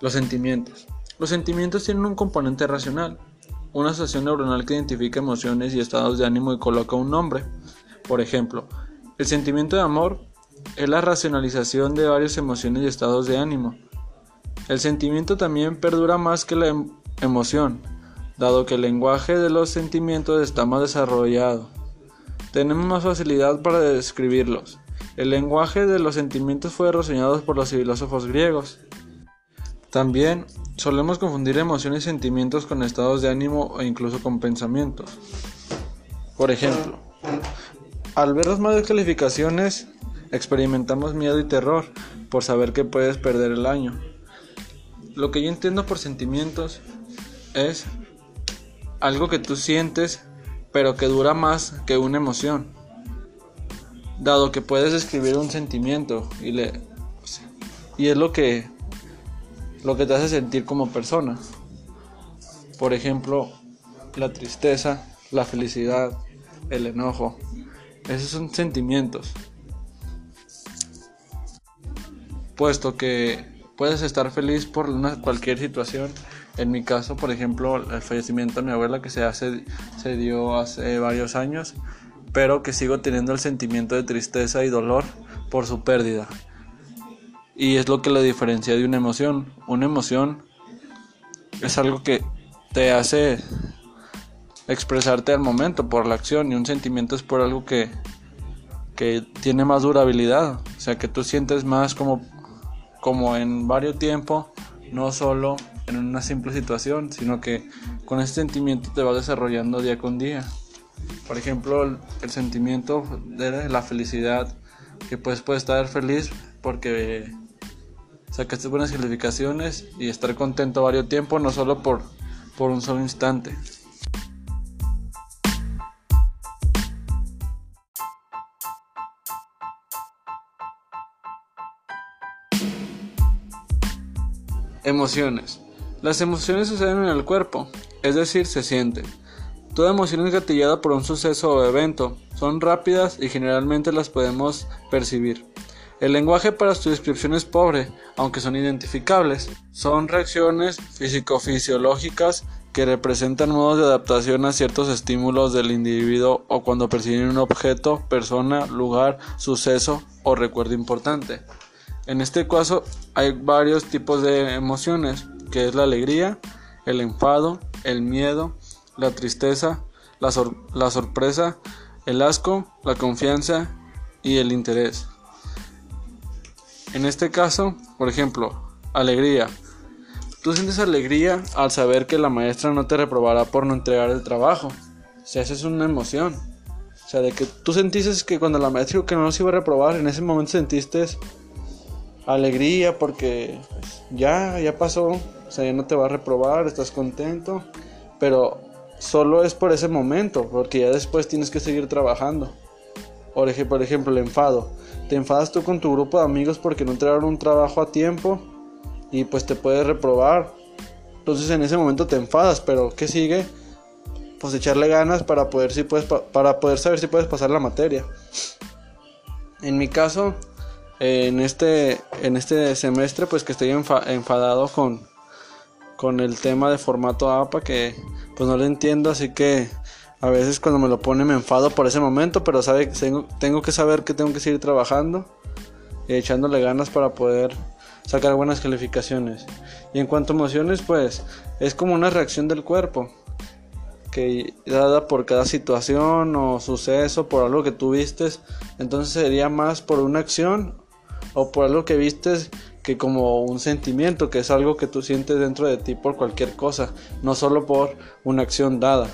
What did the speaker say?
Los sentimientos. Los sentimientos tienen un componente racional, una asociación neuronal que identifica emociones y estados de ánimo y coloca un nombre. Por ejemplo, el sentimiento de amor es la racionalización de varias emociones y estados de ánimo. El sentimiento también perdura más que la em- emoción, dado que el lenguaje de los sentimientos está más desarrollado. Tenemos más facilidad para describirlos. El lenguaje de los sentimientos fue reseñado por los filósofos griegos. También solemos confundir emociones y sentimientos con estados de ánimo e incluso con pensamientos. Por ejemplo, al ver las malas calificaciones, experimentamos miedo y terror por saber que puedes perder el año. Lo que yo entiendo por sentimientos es algo que tú sientes pero que dura más que una emoción. Dado que puedes escribir un sentimiento y, le, y es lo que lo que te hace sentir como persona. Por ejemplo, la tristeza, la felicidad, el enojo. Esos son sentimientos. Puesto que puedes estar feliz por una, cualquier situación. En mi caso, por ejemplo, el fallecimiento de mi abuela que se, hace, se dio hace varios años, pero que sigo teniendo el sentimiento de tristeza y dolor por su pérdida. Y es lo que la diferencia de una emoción. Una emoción es algo que te hace expresarte al momento por la acción y un sentimiento es por algo que, que tiene más durabilidad. O sea, que tú sientes más como, como en varios tiempos, no solo en una simple situación, sino que con ese sentimiento te va desarrollando día con día. Por ejemplo, el, el sentimiento de la felicidad, que pues puedes estar feliz porque sacaste buenas calificaciones y estar contento varios tiempo, no solo por, por un solo instante. Emociones. Las emociones suceden en el cuerpo, es decir, se sienten. Toda emoción es gatillada por un suceso o evento, son rápidas y generalmente las podemos percibir. El lenguaje para su descripción es pobre, aunque son identificables. Son reacciones físico-fisiológicas que representan modos de adaptación a ciertos estímulos del individuo o cuando perciben un objeto, persona, lugar, suceso o recuerdo importante. En este caso hay varios tipos de emociones, que es la alegría, el enfado, el miedo, la tristeza, la, la sorpresa, el asco, la confianza y el interés. En este caso, por ejemplo, alegría. Tú sientes alegría al saber que la maestra no te reprobará por no entregar el trabajo. O sea, esa es una emoción. O sea, de que tú sentiste que cuando la maestra dijo que no nos iba a reprobar, en ese momento sentiste alegría porque pues, ya, ya pasó. O sea, ya no te va a reprobar, estás contento. Pero solo es por ese momento, porque ya después tienes que seguir trabajando. Por ejemplo, el enfado. Te enfadas tú con tu grupo de amigos porque no entregaron un trabajo a tiempo y pues te puedes reprobar. Entonces en ese momento te enfadas, pero ¿qué sigue? Pues echarle ganas para poder, si puedes, para poder saber si puedes pasar la materia. En mi caso, en este, en este semestre, pues que estoy enfadado con, con el tema de formato APA, que pues no lo entiendo, así que a veces cuando me lo pone me enfado por ese momento, pero sabe, tengo, que saber que tengo que seguir trabajando y echándole ganas para poder sacar buenas calificaciones. Y en cuanto a emociones, pues es como una reacción del cuerpo que dada por cada situación o suceso, por algo que tú vistes, entonces sería más por una acción o por algo que vistes que como un sentimiento, que es algo que tú sientes dentro de ti por cualquier cosa, no solo por una acción dada.